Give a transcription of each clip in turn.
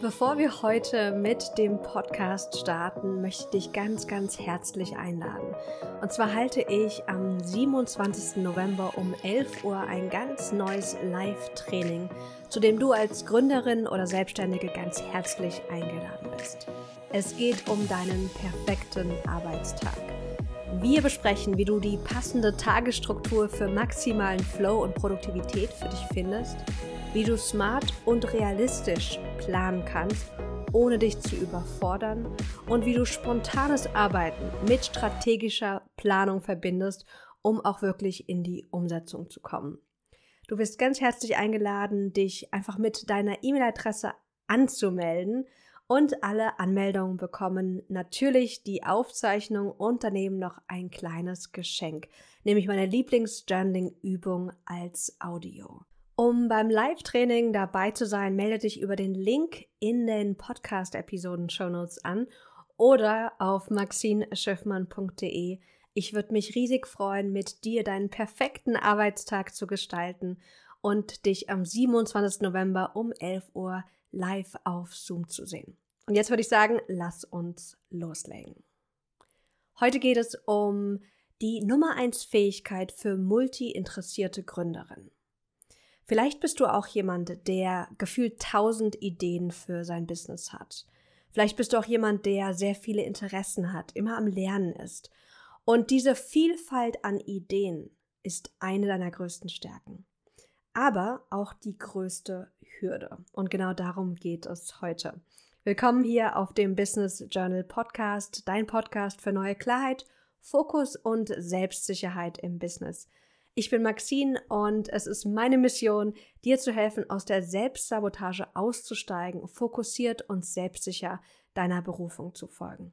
Bevor wir heute mit dem Podcast starten, möchte ich dich ganz, ganz herzlich einladen. Und zwar halte ich am 27. November um 11 Uhr ein ganz neues Live-Training, zu dem du als Gründerin oder Selbstständige ganz herzlich eingeladen bist. Es geht um deinen perfekten Arbeitstag. Wir besprechen, wie du die passende Tagesstruktur für maximalen Flow und Produktivität für dich findest wie du smart und realistisch planen kannst, ohne dich zu überfordern und wie du spontanes Arbeiten mit strategischer Planung verbindest, um auch wirklich in die Umsetzung zu kommen. Du bist ganz herzlich eingeladen, dich einfach mit deiner E-Mail-Adresse anzumelden und alle Anmeldungen bekommen natürlich die Aufzeichnung und daneben noch ein kleines Geschenk, nämlich meine Lieblings-Journaling-Übung als Audio. Um beim Live-Training dabei zu sein, melde dich über den Link in den Podcast-Episoden-Shownotes an oder auf maxineschiffmann.de. Ich würde mich riesig freuen, mit dir deinen perfekten Arbeitstag zu gestalten und dich am 27. November um 11 Uhr live auf Zoom zu sehen. Und jetzt würde ich sagen, lass uns loslegen. Heute geht es um die Nummer 1 Fähigkeit für multi-interessierte Gründerinnen. Vielleicht bist du auch jemand, der gefühlt tausend Ideen für sein Business hat. Vielleicht bist du auch jemand, der sehr viele Interessen hat, immer am Lernen ist. Und diese Vielfalt an Ideen ist eine deiner größten Stärken. Aber auch die größte Hürde. Und genau darum geht es heute. Willkommen hier auf dem Business Journal Podcast, dein Podcast für neue Klarheit, Fokus und Selbstsicherheit im Business. Ich bin Maxine und es ist meine Mission, dir zu helfen, aus der Selbstsabotage auszusteigen, fokussiert und selbstsicher deiner Berufung zu folgen.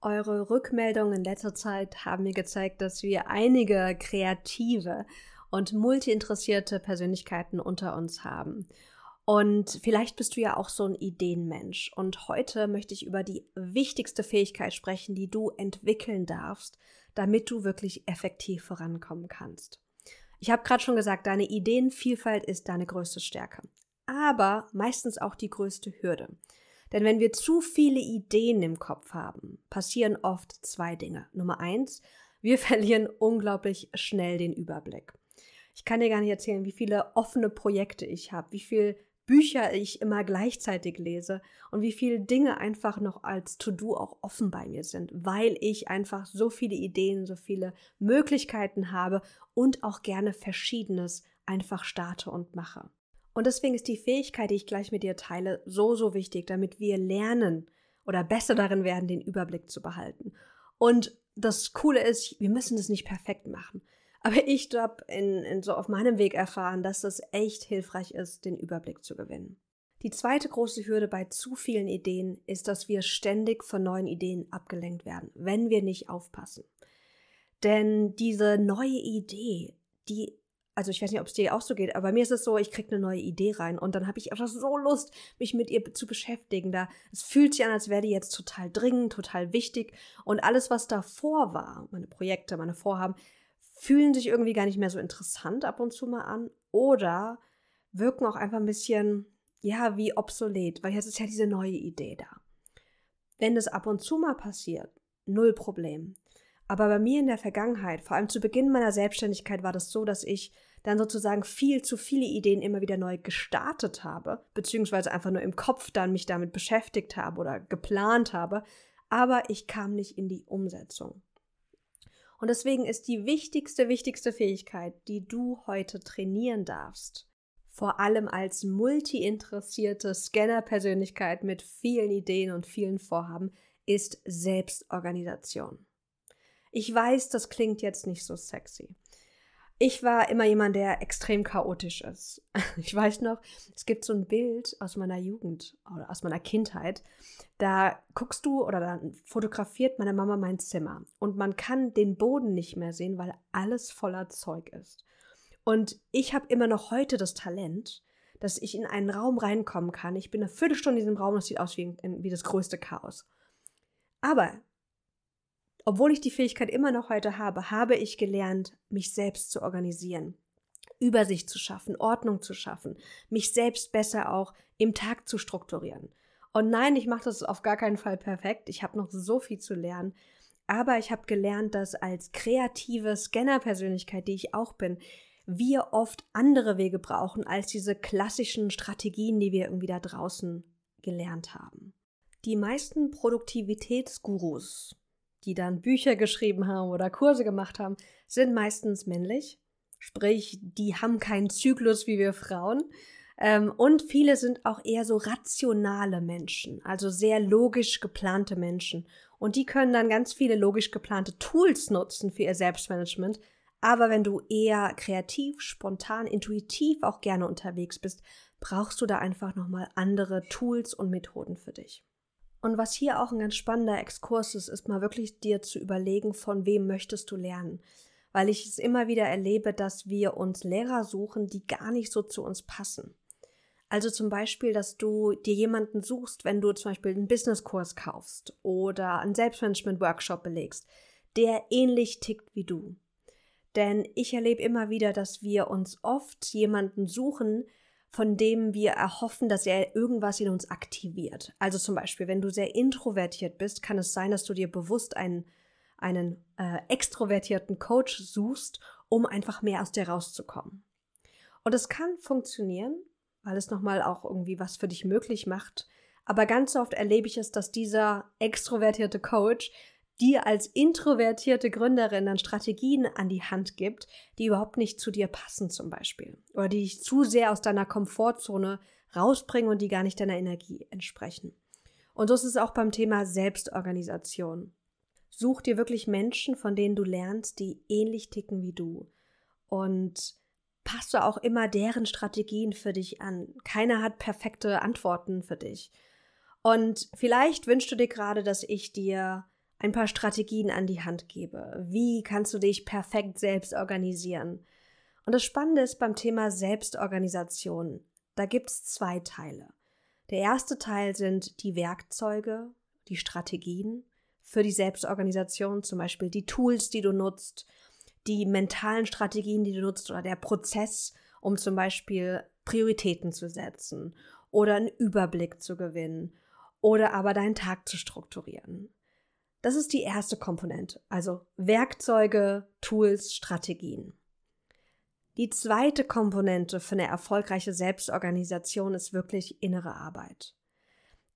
Eure Rückmeldungen in letzter Zeit haben mir gezeigt, dass wir einige kreative und multiinteressierte Persönlichkeiten unter uns haben. Und vielleicht bist du ja auch so ein Ideenmensch. Und heute möchte ich über die wichtigste Fähigkeit sprechen, die du entwickeln darfst, damit du wirklich effektiv vorankommen kannst. Ich habe gerade schon gesagt, deine Ideenvielfalt ist deine größte Stärke, aber meistens auch die größte Hürde. Denn wenn wir zu viele Ideen im Kopf haben, passieren oft zwei Dinge. Nummer eins, wir verlieren unglaublich schnell den Überblick. Ich kann dir gar nicht erzählen, wie viele offene Projekte ich habe, wie viel Bücher ich immer gleichzeitig lese und wie viele Dinge einfach noch als To-Do auch offen bei mir sind, weil ich einfach so viele Ideen, so viele Möglichkeiten habe und auch gerne Verschiedenes einfach starte und mache. Und deswegen ist die Fähigkeit, die ich gleich mit dir teile, so, so wichtig, damit wir lernen oder besser darin werden, den Überblick zu behalten. Und das Coole ist, wir müssen es nicht perfekt machen. Aber ich habe in, in so auf meinem Weg erfahren, dass es echt hilfreich ist, den Überblick zu gewinnen. Die zweite große Hürde bei zu vielen Ideen ist, dass wir ständig von neuen Ideen abgelenkt werden, wenn wir nicht aufpassen. Denn diese neue Idee, die, also ich weiß nicht, ob es dir auch so geht, aber mir ist es so, ich kriege eine neue Idee rein und dann habe ich einfach so Lust, mich mit ihr zu beschäftigen. Da es fühlt sich an, als wäre die jetzt total dringend, total wichtig und alles, was davor war, meine Projekte, meine Vorhaben, fühlen sich irgendwie gar nicht mehr so interessant ab und zu mal an oder wirken auch einfach ein bisschen, ja, wie obsolet, weil jetzt ist ja diese neue Idee da. Wenn das ab und zu mal passiert, null Problem. Aber bei mir in der Vergangenheit, vor allem zu Beginn meiner Selbstständigkeit, war das so, dass ich dann sozusagen viel zu viele Ideen immer wieder neu gestartet habe, beziehungsweise einfach nur im Kopf dann mich damit beschäftigt habe oder geplant habe, aber ich kam nicht in die Umsetzung. Und deswegen ist die wichtigste, wichtigste Fähigkeit, die du heute trainieren darfst, vor allem als multi-interessierte Scanner-Persönlichkeit mit vielen Ideen und vielen Vorhaben, ist Selbstorganisation. Ich weiß, das klingt jetzt nicht so sexy. Ich war immer jemand, der extrem chaotisch ist. Ich weiß noch, es gibt so ein Bild aus meiner Jugend oder aus meiner Kindheit. Da guckst du oder dann fotografiert meine Mama mein Zimmer und man kann den Boden nicht mehr sehen, weil alles voller Zeug ist. Und ich habe immer noch heute das Talent, dass ich in einen Raum reinkommen kann. Ich bin eine Viertelstunde in diesem Raum und es sieht aus wie, wie das größte Chaos. Aber obwohl ich die Fähigkeit immer noch heute habe, habe ich gelernt, mich selbst zu organisieren, Übersicht zu schaffen, Ordnung zu schaffen, mich selbst besser auch im Tag zu strukturieren. Und nein, ich mache das auf gar keinen Fall perfekt. Ich habe noch so viel zu lernen. Aber ich habe gelernt, dass als kreative Scanner-Persönlichkeit, die ich auch bin, wir oft andere Wege brauchen als diese klassischen Strategien, die wir irgendwie da draußen gelernt haben. Die meisten Produktivitätsgurus, die dann Bücher geschrieben haben oder Kurse gemacht haben, sind meistens männlich. Sprich, die haben keinen Zyklus wie wir Frauen. Ähm, und viele sind auch eher so rationale Menschen, also sehr logisch geplante Menschen. Und die können dann ganz viele logisch geplante Tools nutzen für ihr Selbstmanagement. Aber wenn du eher kreativ, spontan, intuitiv auch gerne unterwegs bist, brauchst du da einfach nochmal andere Tools und Methoden für dich. Und was hier auch ein ganz spannender Exkurs ist, ist mal wirklich dir zu überlegen, von wem möchtest du lernen. Weil ich es immer wieder erlebe, dass wir uns Lehrer suchen, die gar nicht so zu uns passen. Also zum Beispiel, dass du dir jemanden suchst, wenn du zum Beispiel einen Businesskurs kaufst oder einen Selbstmanagement-Workshop belegst, der ähnlich tickt wie du. Denn ich erlebe immer wieder, dass wir uns oft jemanden suchen, von dem wir erhoffen, dass er irgendwas in uns aktiviert. Also zum Beispiel, wenn du sehr introvertiert bist, kann es sein, dass du dir bewusst einen, einen äh, extrovertierten Coach suchst, um einfach mehr aus dir rauszukommen. Und es kann funktionieren, weil es nochmal auch irgendwie was für dich möglich macht. Aber ganz oft erlebe ich es, dass dieser extrovertierte Coach dir als introvertierte Gründerin dann Strategien an die Hand gibt, die überhaupt nicht zu dir passen zum Beispiel. Oder die dich zu sehr aus deiner Komfortzone rausbringen und die gar nicht deiner Energie entsprechen. Und so ist es auch beim Thema Selbstorganisation. Such dir wirklich Menschen, von denen du lernst, die ähnlich ticken wie du. Und passt du auch immer deren Strategien für dich an. Keiner hat perfekte Antworten für dich. Und vielleicht wünschst du dir gerade, dass ich dir ein paar Strategien an die Hand gebe. Wie kannst du dich perfekt selbst organisieren? Und das Spannende ist beim Thema Selbstorganisation, da gibt es zwei Teile. Der erste Teil sind die Werkzeuge, die Strategien für die Selbstorganisation, zum Beispiel die Tools, die du nutzt, die mentalen Strategien, die du nutzt oder der Prozess, um zum Beispiel Prioritäten zu setzen oder einen Überblick zu gewinnen oder aber deinen Tag zu strukturieren. Das ist die erste Komponente, also Werkzeuge, Tools, Strategien. Die zweite Komponente für eine erfolgreiche Selbstorganisation ist wirklich innere Arbeit.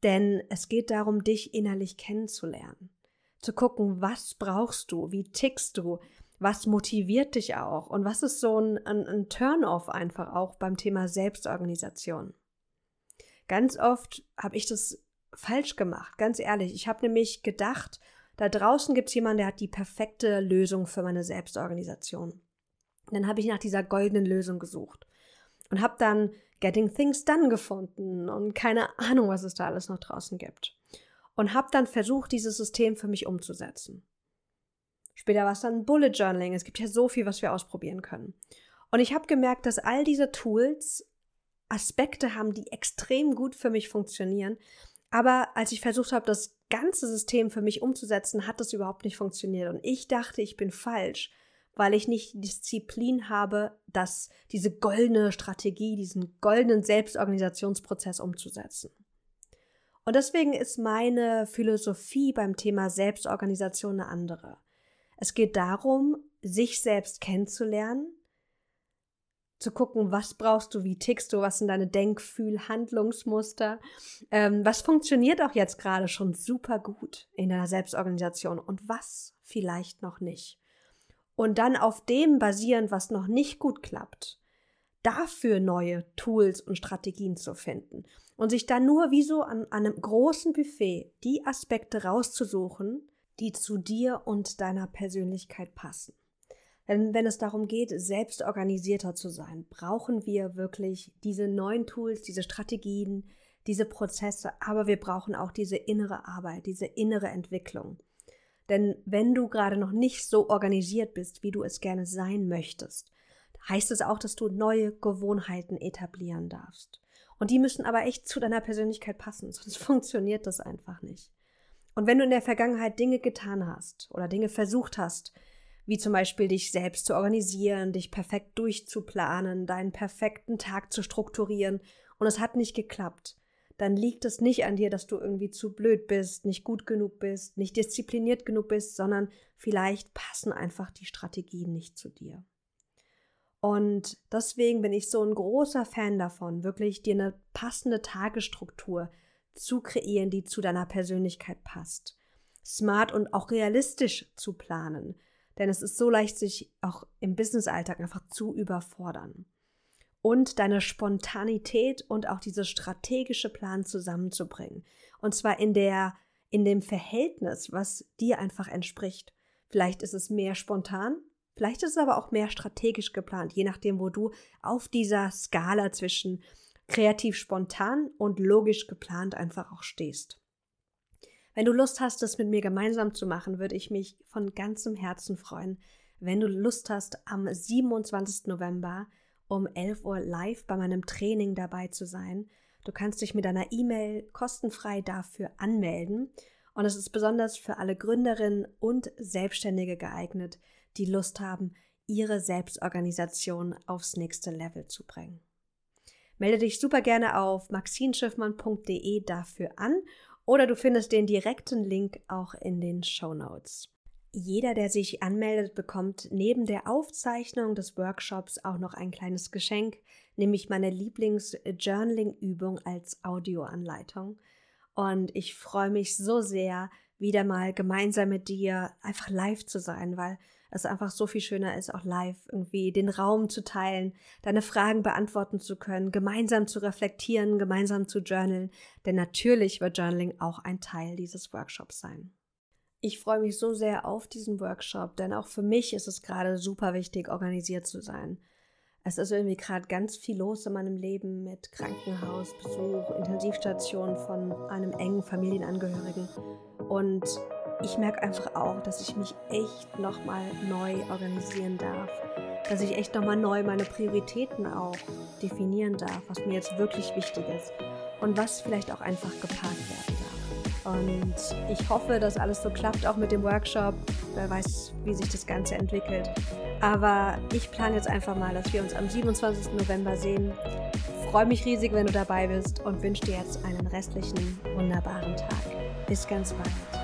Denn es geht darum, dich innerlich kennenzulernen. Zu gucken, was brauchst du, wie tickst du, was motiviert dich auch und was ist so ein, ein, ein Turn-off einfach auch beim Thema Selbstorganisation. Ganz oft habe ich das falsch gemacht, ganz ehrlich. Ich habe nämlich gedacht, da draußen gibt es jemanden, der hat die perfekte Lösung für meine Selbstorganisation. Und dann habe ich nach dieser goldenen Lösung gesucht und habe dann Getting Things Done gefunden und keine Ahnung, was es da alles noch draußen gibt. Und habe dann versucht, dieses System für mich umzusetzen. Später war es dann Bullet Journaling. Es gibt ja so viel, was wir ausprobieren können. Und ich habe gemerkt, dass all diese Tools Aspekte haben, die extrem gut für mich funktionieren. Aber als ich versucht habe, das ganze System für mich umzusetzen, hat das überhaupt nicht funktioniert. Und ich dachte, ich bin falsch, weil ich nicht die Disziplin habe, das, diese goldene Strategie, diesen goldenen Selbstorganisationsprozess umzusetzen. Und deswegen ist meine Philosophie beim Thema Selbstorganisation eine andere. Es geht darum, sich selbst kennenzulernen, zu gucken, was brauchst du, wie tickst du, was sind deine Denkfühl, Handlungsmuster, ähm, was funktioniert auch jetzt gerade schon super gut in deiner Selbstorganisation und was vielleicht noch nicht. Und dann auf dem basierend, was noch nicht gut klappt, dafür neue Tools und Strategien zu finden und sich dann nur wie so an, an einem großen Buffet die Aspekte rauszusuchen, die zu dir und deiner Persönlichkeit passen. Denn wenn es darum geht, selbst organisierter zu sein, brauchen wir wirklich diese neuen Tools, diese Strategien, diese Prozesse, aber wir brauchen auch diese innere Arbeit, diese innere Entwicklung. Denn wenn du gerade noch nicht so organisiert bist, wie du es gerne sein möchtest, heißt es auch, dass du neue Gewohnheiten etablieren darfst. Und die müssen aber echt zu deiner Persönlichkeit passen, sonst funktioniert das einfach nicht. Und wenn du in der Vergangenheit Dinge getan hast oder Dinge versucht hast, wie zum Beispiel dich selbst zu organisieren, dich perfekt durchzuplanen, deinen perfekten Tag zu strukturieren und es hat nicht geklappt, dann liegt es nicht an dir, dass du irgendwie zu blöd bist, nicht gut genug bist, nicht diszipliniert genug bist, sondern vielleicht passen einfach die Strategien nicht zu dir. Und deswegen bin ich so ein großer Fan davon, wirklich dir eine passende Tagesstruktur zu kreieren, die zu deiner Persönlichkeit passt. Smart und auch realistisch zu planen. Denn es ist so leicht, sich auch im Businessalltag einfach zu überfordern. Und deine Spontanität und auch diese strategische Plan zusammenzubringen. Und zwar in der, in dem Verhältnis, was dir einfach entspricht. Vielleicht ist es mehr spontan, Vielleicht ist es aber auch mehr strategisch geplant, je nachdem, wo du auf dieser Skala zwischen kreativ spontan und logisch geplant einfach auch stehst. Wenn du Lust hast, das mit mir gemeinsam zu machen, würde ich mich von ganzem Herzen freuen, wenn du Lust hast, am 27. November um 11 Uhr live bei meinem Training dabei zu sein. Du kannst dich mit deiner E-Mail kostenfrei dafür anmelden. Und es ist besonders für alle Gründerinnen und Selbstständige geeignet, die Lust haben, ihre Selbstorganisation aufs nächste Level zu bringen. Melde dich super gerne auf maxinschiffmann.de dafür an oder du findest den direkten Link auch in den Show Notes. Jeder, der sich anmeldet, bekommt neben der Aufzeichnung des Workshops auch noch ein kleines Geschenk, nämlich meine Lieblings-Journaling-Übung als Audioanleitung. Und ich freue mich so sehr, wieder mal gemeinsam mit dir einfach live zu sein, weil es einfach so viel schöner ist, auch live irgendwie den Raum zu teilen, deine Fragen beantworten zu können, gemeinsam zu reflektieren, gemeinsam zu journalen. Denn natürlich wird Journaling auch ein Teil dieses Workshops sein. Ich freue mich so sehr auf diesen Workshop, denn auch für mich ist es gerade super wichtig, organisiert zu sein. Es ist irgendwie gerade ganz viel los in meinem Leben mit Krankenhausbesuch, Intensivstation von einem engen Familienangehörigen. Und ich merke einfach auch, dass ich mich echt nochmal neu organisieren darf. Dass ich echt nochmal neu meine Prioritäten auch definieren darf, was mir jetzt wirklich wichtig ist und was vielleicht auch einfach geparkt werden darf. Und ich hoffe, dass alles so klappt, auch mit dem Workshop. Wer weiß, wie sich das Ganze entwickelt. Aber ich plane jetzt einfach mal, dass wir uns am 27. November sehen. freue mich riesig, wenn du dabei bist und wünsche dir jetzt einen restlichen wunderbaren Tag. Bis ganz bald.